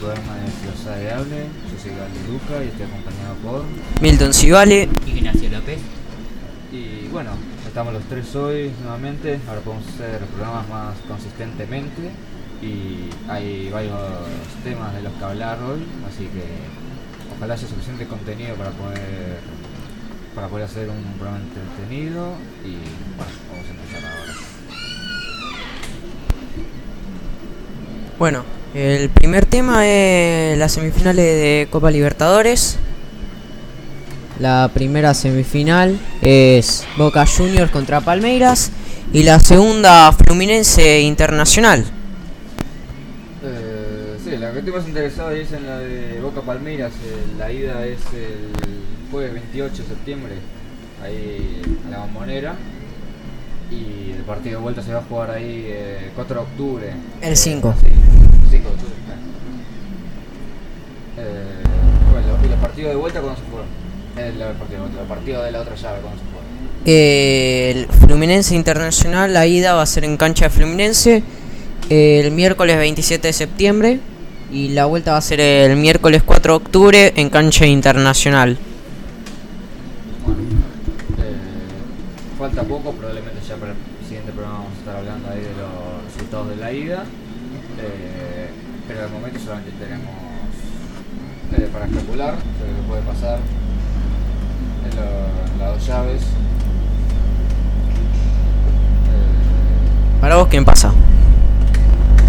programa de Filosofía de Hable. Yo soy Gali Luca y estoy acompañado por. Milton Civale. Ignacio López. Y bueno, estamos los tres hoy nuevamente. Ahora podemos hacer programas más consistentemente. Y hay varios temas de los que hablar hoy, así que ojalá haya suficiente contenido para poder para poder hacer un programa entretenido y bueno, vamos a empezar ahora. Bueno, el primer tema es las semifinales de Copa Libertadores. La primera semifinal es Boca Juniors contra Palmeiras y la segunda Fluminense Internacional. Eh, sí, la que estoy más interesado es en la de Boca Palmeiras. eh, la ida es el jueves 28 de septiembre, ahí a la bombonera. Y el partido de vuelta se va a jugar ahí eh, 4 de octubre. El 5. Sí, 5 de octubre. Bueno, ¿y los partidos de vuelta cuándo se juegan? El, partido de vuelta, el partido de la otra llave cuándo se juega. El Fluminense Internacional, la ida va a ser en cancha de Fluminense el miércoles 27 de septiembre y la vuelta va a ser el miércoles 4 de octubre en cancha internacional. Bueno, eh, falta poco, probablemente ya para el siguiente programa vamos a estar hablando ahí de los resultados de la ida. Eh, pero de momento solamente tenemos eh, para especular sobre lo que puede pasar en, lo- en las dos llaves. Eh, Para vos, ¿quién pasa?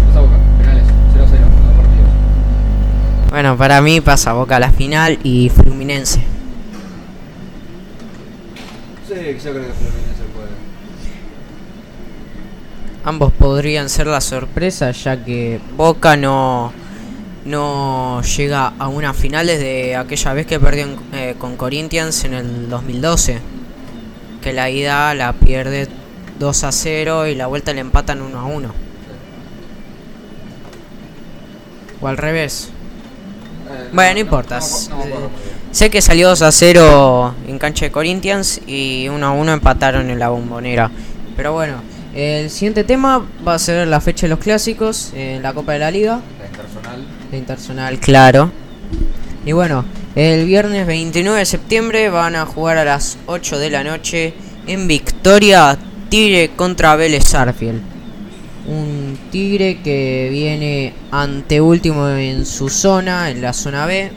pasa Boca, penales, 0-0, dos partidos. Bueno, para mí pasa Boca a la final y Fluminense. Sí, yo creo que Fluminense. Ambos podrían ser la sorpresa ya que Boca no, no llega a una final desde aquella vez que perdió en- eh, con Corinthians en el 2012. Que la ida la pierde 2 a 0 y la vuelta le empatan 1 a 1. O al revés. Eh, Bueno, no importa. No, no. Sé que salió 2 a 0 en cancha de Corinthians y 1 a 1 empataron en la bombonera. Pero bueno, el siguiente tema va a ser la fecha de los clásicos en la Copa de la Liga. La internacional. La internacional, claro. Y bueno, el viernes 29 de septiembre van a jugar a las 8 de la noche en Victoria Tigre contra Vélez Sarfield. Un Tigre que viene anteúltimo en su zona, en la zona B.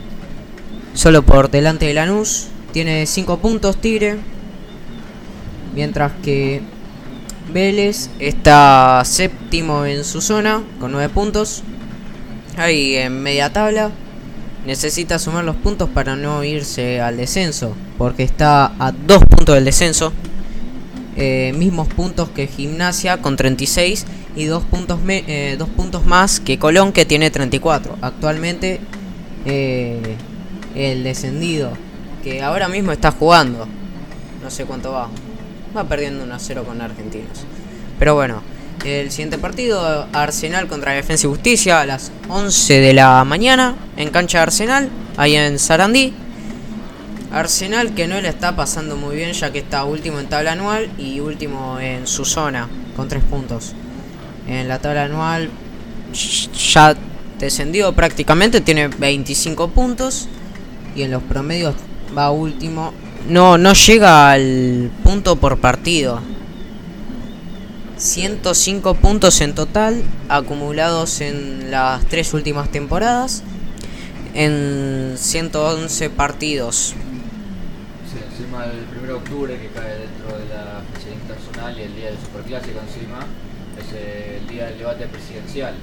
Solo por delante de Lanús. Tiene 5 puntos Tigre. Mientras que Vélez está séptimo en su zona con 9 puntos. Ahí en media tabla. Necesita sumar los puntos para no irse al descenso. Porque está a 2 puntos del descenso. Eh, mismos puntos que Gimnasia con 36 y 2 puntos, eh, dos puntos más que Colón que tiene 34. Actualmente eh, el descendido que ahora mismo está jugando. No sé cuánto va. Va perdiendo 1 a 0 con Argentinos. Pero bueno, el siguiente partido, Arsenal contra Defensa y Justicia a las 11 de la mañana en cancha de Arsenal, ahí en Sarandí. Arsenal que no le está pasando muy bien ya que está último en tabla anual y último en su zona con 3 puntos. En la tabla anual ya descendido prácticamente, tiene 25 puntos y en los promedios va último. No, no llega al punto por partido. 105 puntos en total, acumulados en las tres últimas temporadas, en 111 partidos. Sí, encima el 1 de octubre que cae dentro de la fecha internacional y el día del superclásico encima es el día del debate presidencial.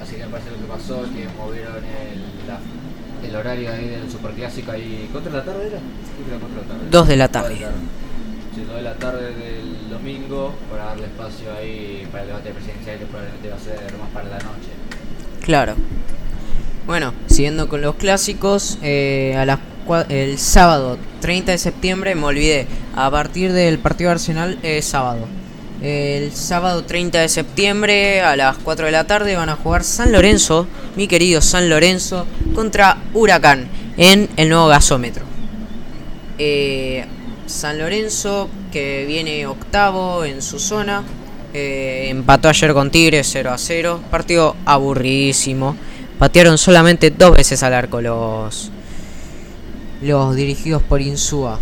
Así que me parece lo que pasó que movieron el, la- el horario ahí del superclásico ahí. ¿Cuánto de la tarde era? Era de la tarde. Dos de la tarde. Sí, dos de la tarde del domingo para darle espacio ahí para el debate presidencial que probablemente va a ser más para la noche. Claro. Bueno, siguiendo con los clásicos, eh, a las el sábado 30 de septiembre, me olvidé, a partir del partido de Arsenal es sábado. El sábado 30 de septiembre a las 4 de la tarde van a jugar San Lorenzo, mi querido San Lorenzo, contra Huracán en el nuevo gasómetro. Eh, San Lorenzo, que viene octavo en su zona, eh, empató ayer con Tigres 0 a 0. Partido aburridísimo. patearon solamente dos veces al arco los, los dirigidos por Insúa.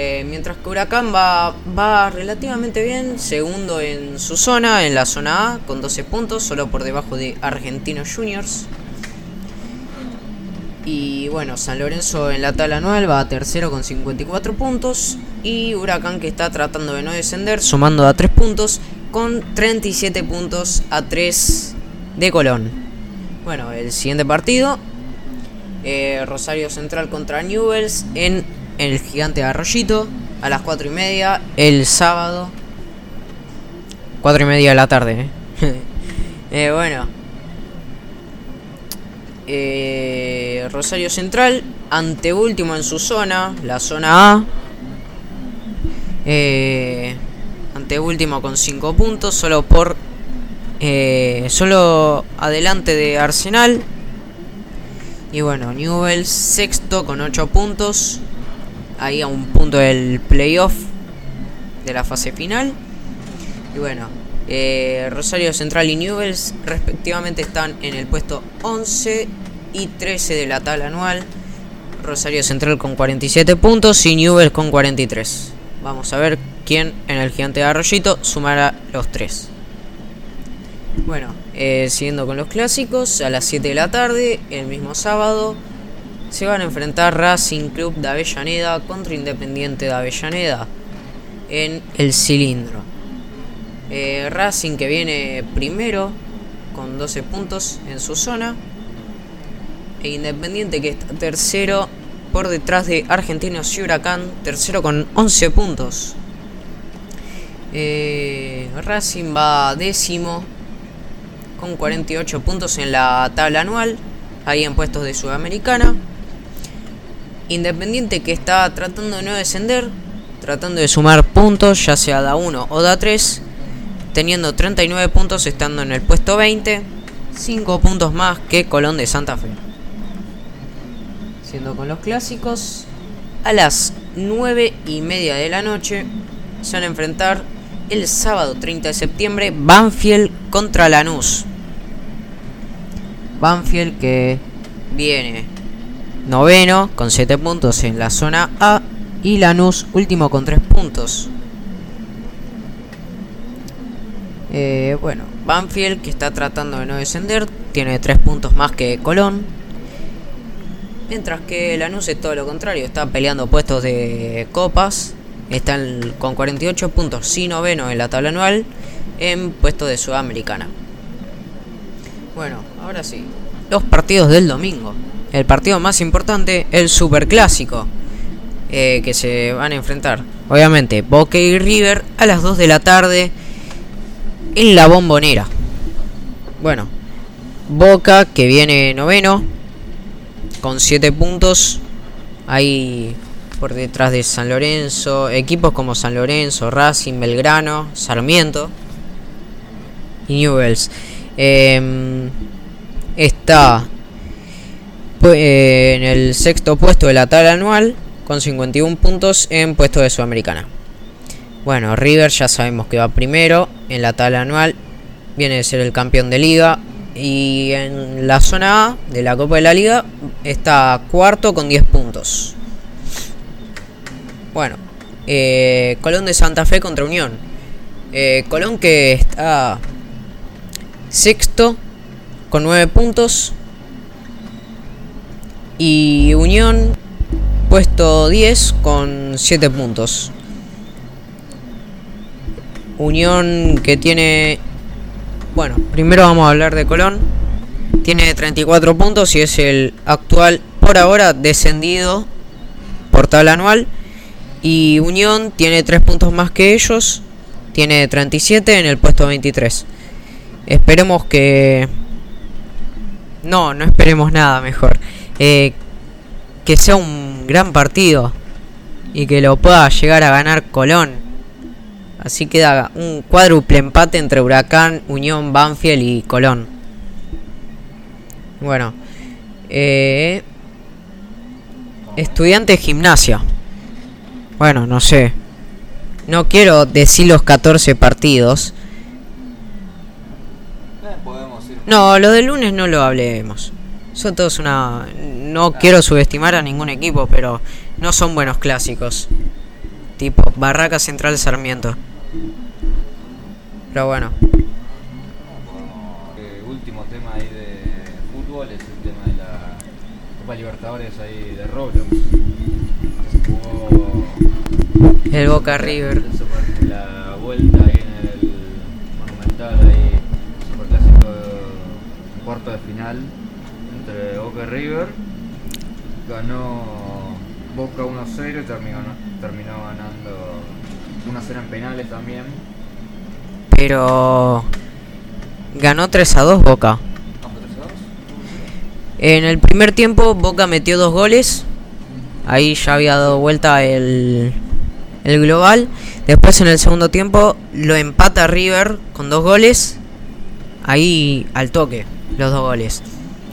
Eh, mientras que Huracán va, va relativamente bien, segundo en su zona, en la zona A, con 12 puntos, solo por debajo de Argentinos Juniors. Y bueno, San Lorenzo en la tabla anual va a tercero con 54 puntos. Y Huracán que está tratando de no descender, sumando a 3 puntos, con 37 puntos a 3 de Colón. Bueno, el siguiente partido, eh, Rosario Central contra Newells en el gigante Arroyito a las 4 y media el sábado. 4 y media de la tarde. Eh. eh, bueno. Eh, Rosario Central, anteúltimo en su zona, la zona A. Anteúltimo con 5 puntos, solo por. Eh, solo adelante de Arsenal. Y bueno, Newells sexto con 8 puntos ahí a un punto del playoff de la fase final. Y bueno, eh, Rosario Central y Newells respectivamente están en el puesto 11 y 13 de la tabla anual. Rosario Central con 47 puntos y Newells con 43. Vamos a ver quién en el gigante de Arroyito sumará los tres. Bueno, eh, siguiendo con los clásicos, a las 7 de la tarde, el mismo sábado, se van a enfrentar Racing Club de Avellaneda contra Independiente de Avellaneda en el cilindro. Eh, Racing que viene primero con 12 puntos en su zona e Independiente que está tercero por detrás de Argentinos y Huracán, tercero con 11 puntos. Eh, Racing va décimo con 48 puntos en la tabla anual, ahí en puestos de Sudamericana. Independiente que está tratando de no descender, tratando de sumar puntos, ya sea da 1 o da 3, teniendo 39 puntos estando en el puesto 20, 5 puntos más que Colón de Santa Fe. Siendo con los clásicos, a las 9 y media de la noche se van a enfrentar el sábado 30 de septiembre Banfield contra Lanús. Banfield que viene noveno con 7 puntos en la zona A y Lanús último con 3 puntos. Eh, bueno, Banfield que está tratando de no descender, tiene 3 puntos más que Colón. Mientras que Lanús es todo lo contrario, está peleando puestos de copas. Están con 48 puntos, y noveno en la tabla anual, en puesto de Sudamericana. Bueno, ahora sí, los partidos del domingo el partido más importante, el Superclásico, eh, que se van a enfrentar. Obviamente, Boca y River a las 2 de la tarde en la bombonera. Bueno, Boca que viene noveno con 7 puntos. Ahí por detrás de San Lorenzo, equipos como San Lorenzo, Racing, Belgrano, Sarmiento y Newells. Em, está en el sexto puesto de la tabla anual con 51 puntos en puesto de Sudamericana. Bueno, River ya sabemos que va primero en la tabla anual, viene de ser el campeón de liga y en la zona A de la Copa de la Liga está cuarto con 10 puntos. Bueno, eh, Colón de Santa Fe contra Unión. Eh, Colón que está sexto con 9 puntos y Unión puesto 10 con 7 puntos. Unión que tiene... Bueno, primero vamos a hablar de Colón. Tiene 34 puntos y es el actual, por ahora, descendido por tabla anual. Y Unión tiene 3 puntos más que ellos. Tiene 37 en el puesto 23. Esperemos que... No, no esperemos nada mejor. Eh, que sea un gran partido y que lo pueda llegar a ganar Colón. Así queda un cuádruple empate entre Huracán, Unión, Banfield y Colón. Bueno, eh, estudiante de gimnasia. Bueno, no sé. No quiero decir los 14 partidos. Eh, no, lo del lunes no lo hablemos. Son todos una... No quiero subestimar a ningún equipo, pero no son buenos clásicos. Tipo Barraca Central Sarmiento. Pero bueno. Eh, último tema ahí de fútbol es el tema de la Copa Libertadores ahí de Roblox. Jugó El Boca River. la vuelta ahí en el Monumental ahí, superclásico cuarto de final entre Boca River. Ganó Boca 1-0 y terminó, terminó ganando 1-0 en penales también. Pero... Ganó 3 a 2 Boca. En el primer tiempo Boca metió dos goles. Ahí ya había dado vuelta el, el global. Después en el segundo tiempo lo empata River con dos goles. Ahí al toque, los dos goles.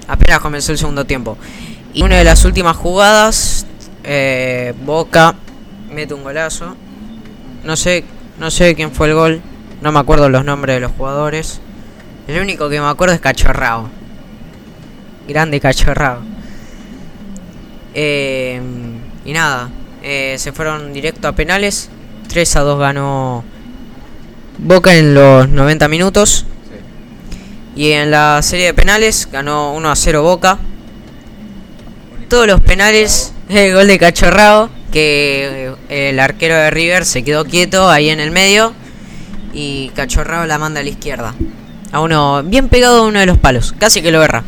Apenas comenzó el segundo tiempo. Y una de las últimas jugadas, eh, Boca mete un golazo. No sé, no sé quién fue el gol. No me acuerdo los nombres de los jugadores. El único que me acuerdo es Cachorrao. Grande cachorrado. Eh, y nada, eh, se fueron directo a penales. 3 a 2 ganó Boca en los 90 minutos. Y en la serie de penales ganó 1 a 0 Boca. Todos los penales, el gol de cachorrado. Que eh, el arquero de River se quedó quieto ahí en el medio. Y cachorrado la manda a la izquierda. A uno, bien pegado a uno de los palos. Casi que lo erra.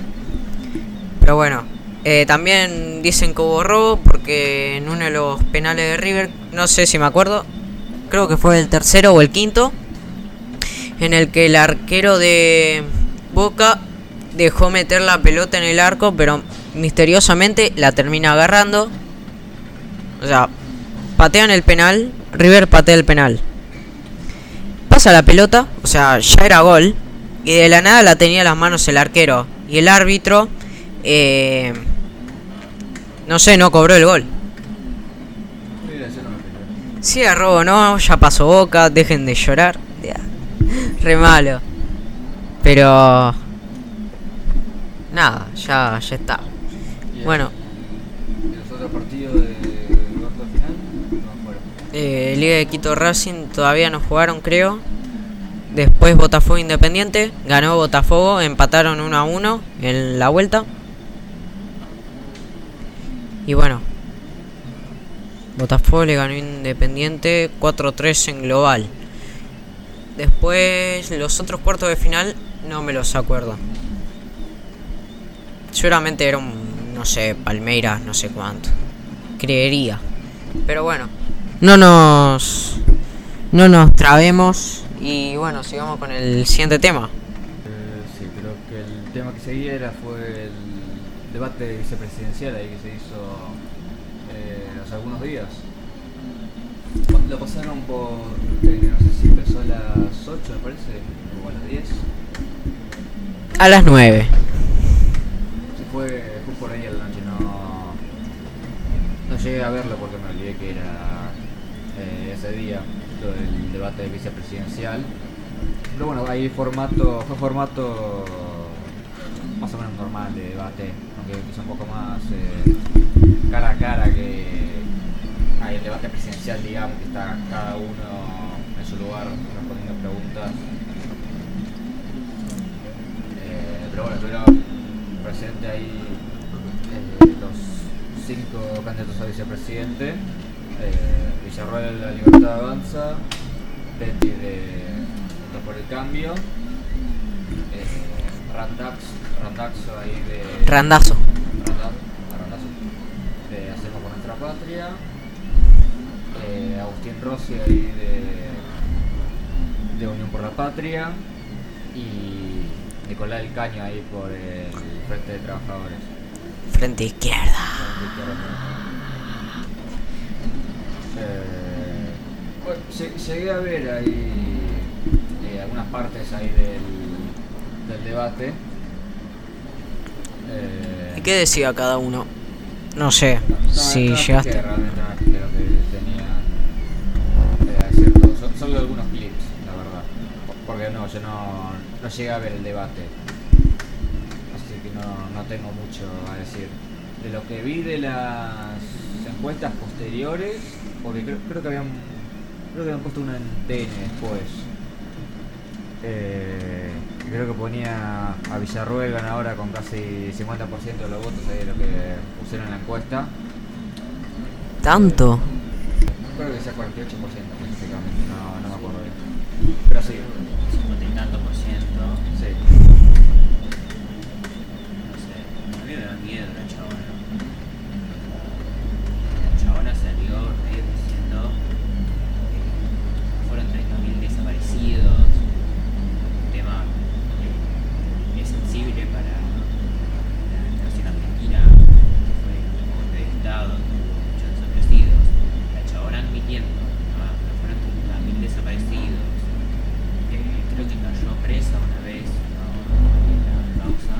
Pero bueno, eh, también dicen que hubo porque en uno de los penales de River, no sé si me acuerdo, creo que fue el tercero o el quinto, en el que el arquero de Boca dejó meter la pelota en el arco, pero misteriosamente la termina agarrando. O sea, patean el penal, River patea el penal. Pasa la pelota, o sea, ya era gol, y de la nada la tenía en las manos el arquero. Y el árbitro eh, no sé, no cobró el gol. Sí. Si era robo, no, ya pasó boca, dejen de llorar. Re malo. Pero. Nada, ya, ya está. Y Bueno, ¿Y los otros partidos de cuarto final? No fueron. eh, Liga de Quito Racing todavía no jugaron, creo. Después Botafogo Independiente, ganó Botafogo, empataron 1 a 1 en la vuelta. Y bueno, Botafogo le ganó Independiente 4-3 en global. Después los otros cuartos de final no me los acuerdo. Seguramente era un, no sé, Palmeiras, no sé cuánto. Creería. Pero bueno, no nos no nos trabemos y bueno, sigamos con el siguiente tema. Eh, sí, creo que el tema que seguía era fue el debate vicepresidencial ahí que se hizo eh, hace algunos días. Lo pasaron por, eh, no sé si empezó a las 8 me parece, a las 10. A las 9. Se fue, por ahí a la noche, no, llegué a verlo porque me olvidé que era eh, ese día, lo del debate vicepresidencial. Pero bueno, ahí formato, fue formato más o menos normal de debate, aunque quizá un poco más eh, cara a cara que hay el debate presidencial, digamos, que está cada uno en su lugar respondiendo preguntas. Eh, pero bueno, estuvieron presentes ahí eh, los cinco candidatos a vicepresidente. Eh, Villarroel de la Libertad Avanza, Betty de Juntos por el Cambio, eh, Randax, Randaxo ahí de... Randazo. Randazo, Randazo, de Hacemos por Nuestra Patria, eh, Agustín Rossi ahí de, de Unión por la Patria y Nicolás del Caño ahí por el Frente de Trabajadores. Frente izquierda. Eh, bueno, lle- llegué a ver ahí eh, algunas partes ahí del, del debate. Eh, ¿Y qué decía cada uno? No sé no, si llegaste. realmente no escuché lo que tenían eh, Solo algunos clips, la verdad. Porque no, yo no, no llegué a ver el debate. Así que no, no tengo mucho a decir. De lo que vi de las encuestas posteriores, porque creo, creo que habían creo que habían puesto una en TN después. Eh, creo que ponía a Villarruel ganadora con casi 50% de los votos ahí de lo que pusieron en la encuesta. ¿Tanto? Creo que decía 48% específicamente, no, no me acuerdo bien. Pero sí, 50 y tanto por ciento. sí. No sé. A mí me da miedo la chabona. La chabona salió medio diciendo que fueron 30.000 desaparecidos. Un tema que es sensible para la nación argentina, que fue un golpe de Estado, muchos desaparecidos. La chabona admitiendo ¿no? que fueron 30.000 desaparecidos. Eh, creo que cayó presa una vez, no, no vi la causa.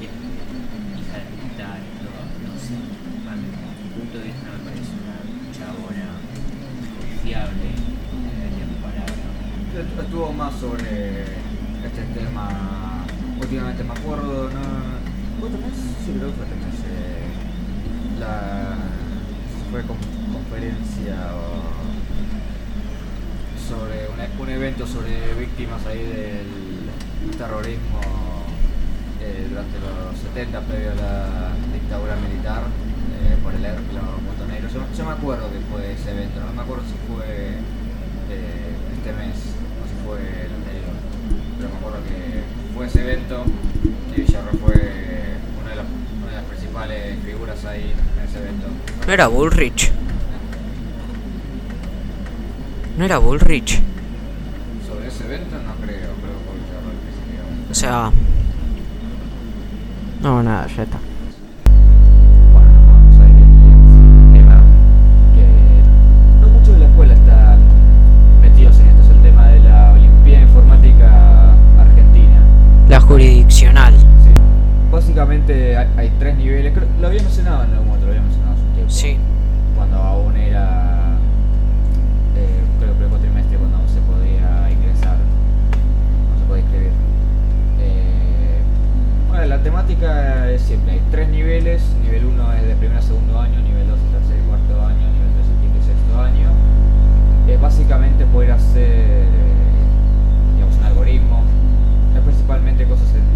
Eh, hija de militar y todo, no sé. A mi punto de vista no me parece una chabona confiable, eh, de mi palabra. Estu- Estuvo más sobre este tema últimamente, me acuerdo, ¿no? ¿Vos tenés? Sí, creo que tenés eh, la... fue con- conferencia o sobre un, e- un evento sobre víctimas ahí del terrorismo eh, durante los 70 previo a la dictadura militar eh, por el er- los botoneros. Yo, yo me acuerdo que fue ese evento, no me acuerdo si fue eh, este mes o si fue el anterior, pero me acuerdo que fue ese evento y Villarro fue una de, las, una de las principales figuras ahí en ese evento. ¿No era Bullrich? ¿No era Bullrich? Sobre ese evento no creo, creo sea... No, nada, ya está. Bueno, vamos a ir al tema que no muchos de la escuela están metidos en esto, es el tema de la Olimpiada Informática Argentina. La jurisdiccional. Sí. Básicamente hay, hay tres niveles, creo, lo había mencionado en algún otro, lo había mencionado hace un tiempo. Sí. Cuando aún era, tres niveles, nivel 1 es de primer a segundo año, nivel 2 es tercer y cuarto año, nivel 3 es quinto y sexto año. Es básicamente poder hacer, digamos, un algoritmo, es principalmente cosas en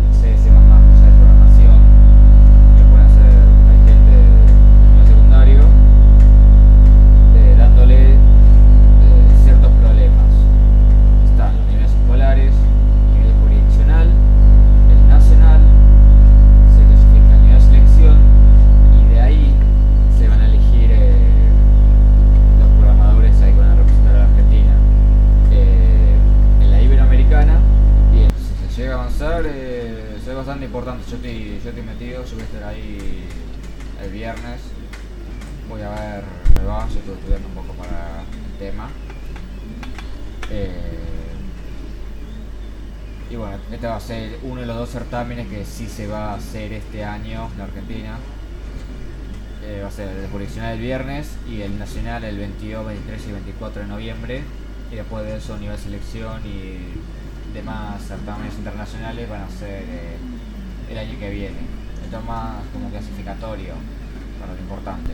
importante. Yo estoy, yo estoy metido, yo voy a estar ahí el viernes. Voy a ver, me va, yo estoy estudiando un poco para el tema. Eh, y bueno, este va a ser uno de los dos certámenes que sí se va a hacer este año en Argentina. Eh, va a ser el jurisdiccional el viernes y el nacional el 22, 23 y 24 de noviembre. Y después de eso, nivel selección y demás certámenes internacionales van a ser eh, el año que viene. Esto es más como clasificatorio para lo importante.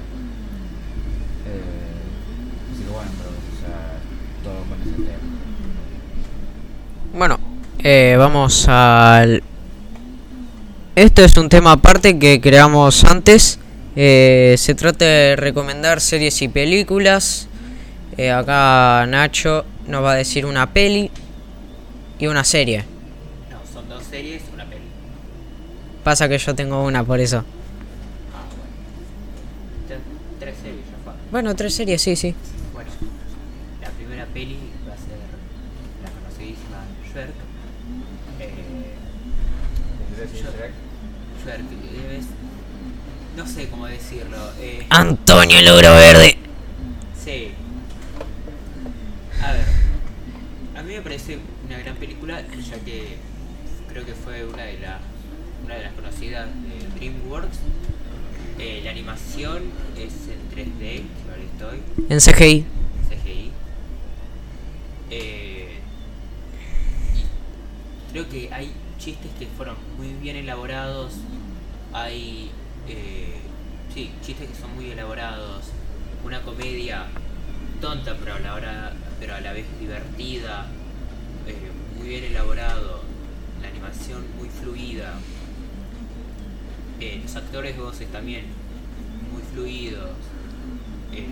Eh, así que bueno, pero o sea, todo con ese tema. Bueno, eh, vamos al... Esto es un tema aparte que creamos antes. Eh, se trata de recomendar series y películas. Eh, acá Nacho nos va a decir una peli y una serie. No, son dos series. Pasa que yo tengo una por eso. Ah, bueno. Tres, series ya fue. Bueno, tres series, sí, sí. Bueno, la primera peli va a ser la conocidísima Shrek. Eh, Shrek no sé cómo decirlo. eh, Antonio Logro Verde. Sí. A ver, a mí me parece una gran película, ya que creo que fue una de las una de las conocidas de DreamWorks. Eh, la animación es en 3D, si mal estoy, En CGI. CGI. Eh, y creo que hay chistes que fueron muy bien elaborados. Hay. Eh, sí, chistes que son muy elaborados. Una comedia tonta, pero a la, hora, pero a la vez divertida. eh, muy bien elaborado. La animación muy fluida. Eh, los actores voces también muy fluidos. Eh,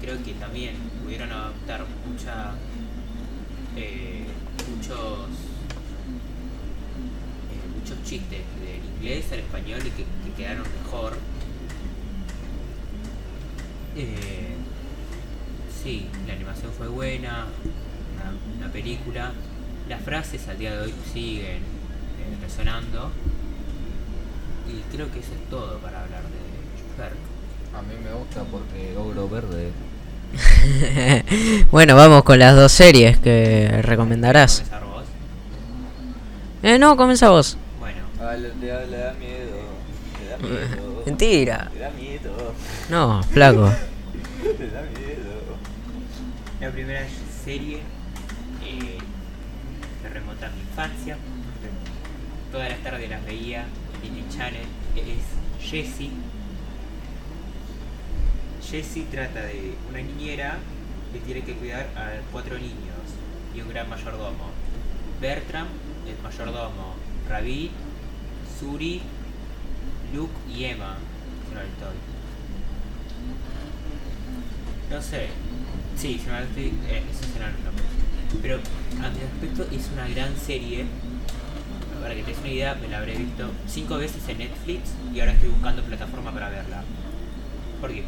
creo que también pudieron adaptar mucha, eh, muchos, muchos chistes del inglés al español y que, que quedaron mejor. Sí, la animación fue buena, una, película. Las frases al día de hoy siguen resonando. Y creo que eso es todo para hablar de Shrek. A mí me gusta porque Ogro Verde. bueno, vamos con las dos series que recomendarás. ¿Comenzar vos? Eh, no, comienza vos. Bueno, Ah, le, le- le da miedo. Le da miedo. Mentira. Le da miedo. No, flaco. Le da miedo. la primera serie eh, se remota a mi infancia. Todas las tardes las veía Channel. Es Jessie. Jessie trata de una niñera que tiene que cuidar a cuatro niños y un gran mayordomo. Bertram, el mayordomo, Ravi, Suri, Luke y Emma. Olvidó. No sé. Sí, se me olvidó, eh, esos eran los nombres. Pero a mi respecto es una gran serie. Para que te des una idea, me la habré visto cinco veces en Netflix y ahora estoy buscando plataforma para verla. Porque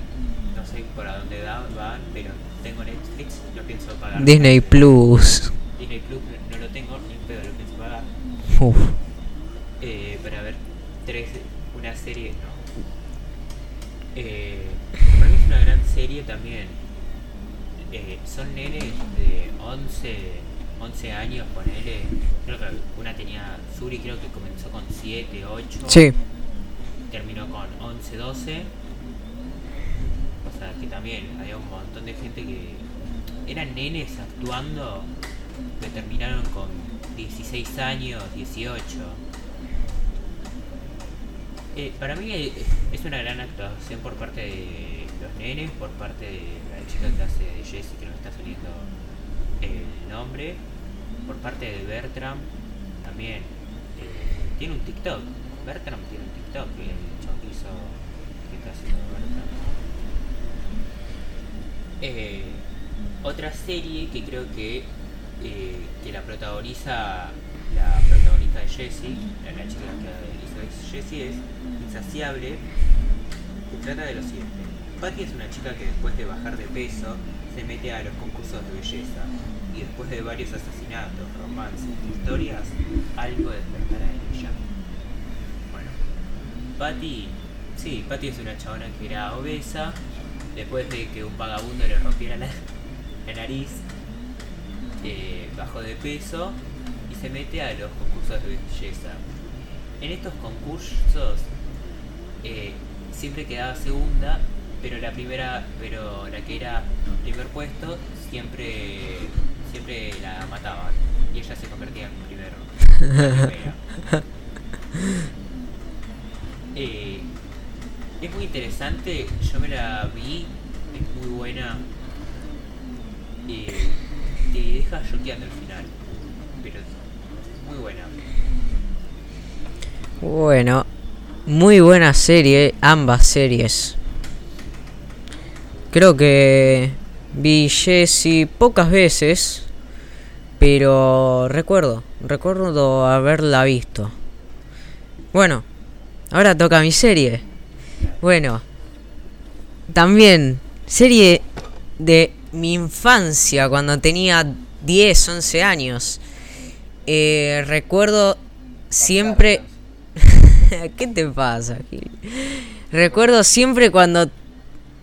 no sé por a dónde da, van, pero tengo Netflix, no pienso pagar. Disney Plus. Disney Plus no, no lo tengo, ni pedo lo pienso pagar. Uf. Eh, para ver tres, una serie, no. Eh, para mí es una gran serie también. Eh, son nenes de 11, 11 años, ponele. Creo que una tenía, Suri creo que comenzó con 7, 8. Sí. Terminó con 11, 12. O sea que también había un montón de gente que eran nenes actuando que terminaron con 16 años, 18. Eh, para mí eh, es una gran actuación por parte de los nenes, por parte de la chica que hace de Jessie, que no me está saliendo el nombre, por parte de Bertram también. Eh, tiene un TikTok, Bertram tiene un TikTok, el chabón que está haciendo Bertram. Eh, otra serie que creo que, eh, que la protagoniza la protagonista de Jessie, la, la chica que Jessie es Insaciable, que trata de lo siguiente. Patty es una chica que después de bajar de peso se mete a los concursos de belleza y después de varios asesinatos, romances historias, algo despertará en ella. Bueno, Patty, sí, Patty es una chabona que era obesa, después de que un vagabundo le rompiera la, la nariz, eh, bajó de peso y se mete a los concursos de belleza. En estos concursos eh, siempre quedaba segunda, pero la primera, pero la que era primer puesto siempre, siempre la mataban y ella se convertía en primero. Eh, es muy interesante, yo me la vi, es muy buena. Eh, te deja choqueando al final, pero muy buena. Bueno, muy buena serie, ambas series. Creo que vi Jessie pocas veces, pero recuerdo, recuerdo haberla visto. Bueno, ahora toca mi serie. Bueno, también serie de mi infancia cuando tenía 10, 11 años. Eh, recuerdo siempre... ¿Qué te pasa, Gil? Recuerdo siempre cuando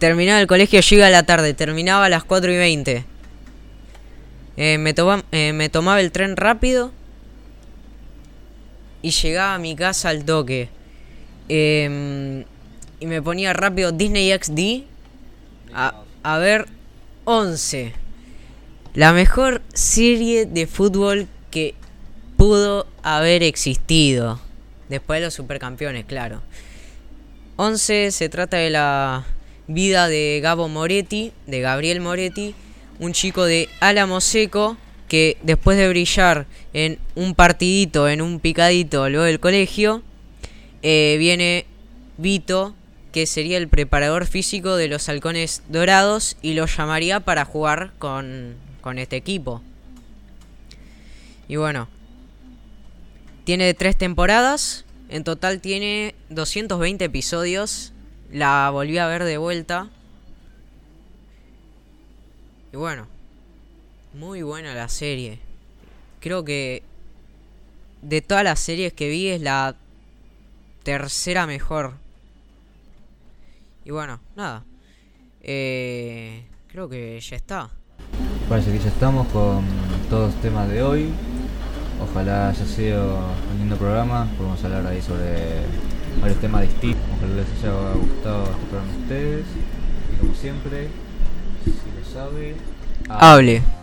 terminaba el colegio, iba a la tarde, terminaba a las 4 y 20. Eh, me, toma- eh, me tomaba el tren rápido y llegaba a mi casa al toque. Em, y me ponía rápido Disney XD a, a ver 11. La mejor serie de fútbol que pudo haber existido. Después de los supercampeones, claro. 11 se trata de la vida de Gabo Moretti, de Gabriel Moretti, un chico de Álamo Seco que después de brillar en un partidito, en un picadito luego del colegio, eh, viene Vito, que sería el preparador físico de los halcones dorados y lo llamaría para jugar con, con este equipo. Y bueno, tiene tres temporadas, en total tiene 220 episodios, la volví a ver de vuelta. Y bueno, muy buena la serie. Creo que de todas las series que vi es la tercera mejor. Y bueno, nada. Eh, creo que ya está. Parece que ya estamos con todos los temas de hoy. Ojalá haya sido un lindo programa. Podemos hablar ahí sobre varios temas distintos. Ojalá les haya gustado este programa a ustedes. Y como siempre, si lo sabe, Hable.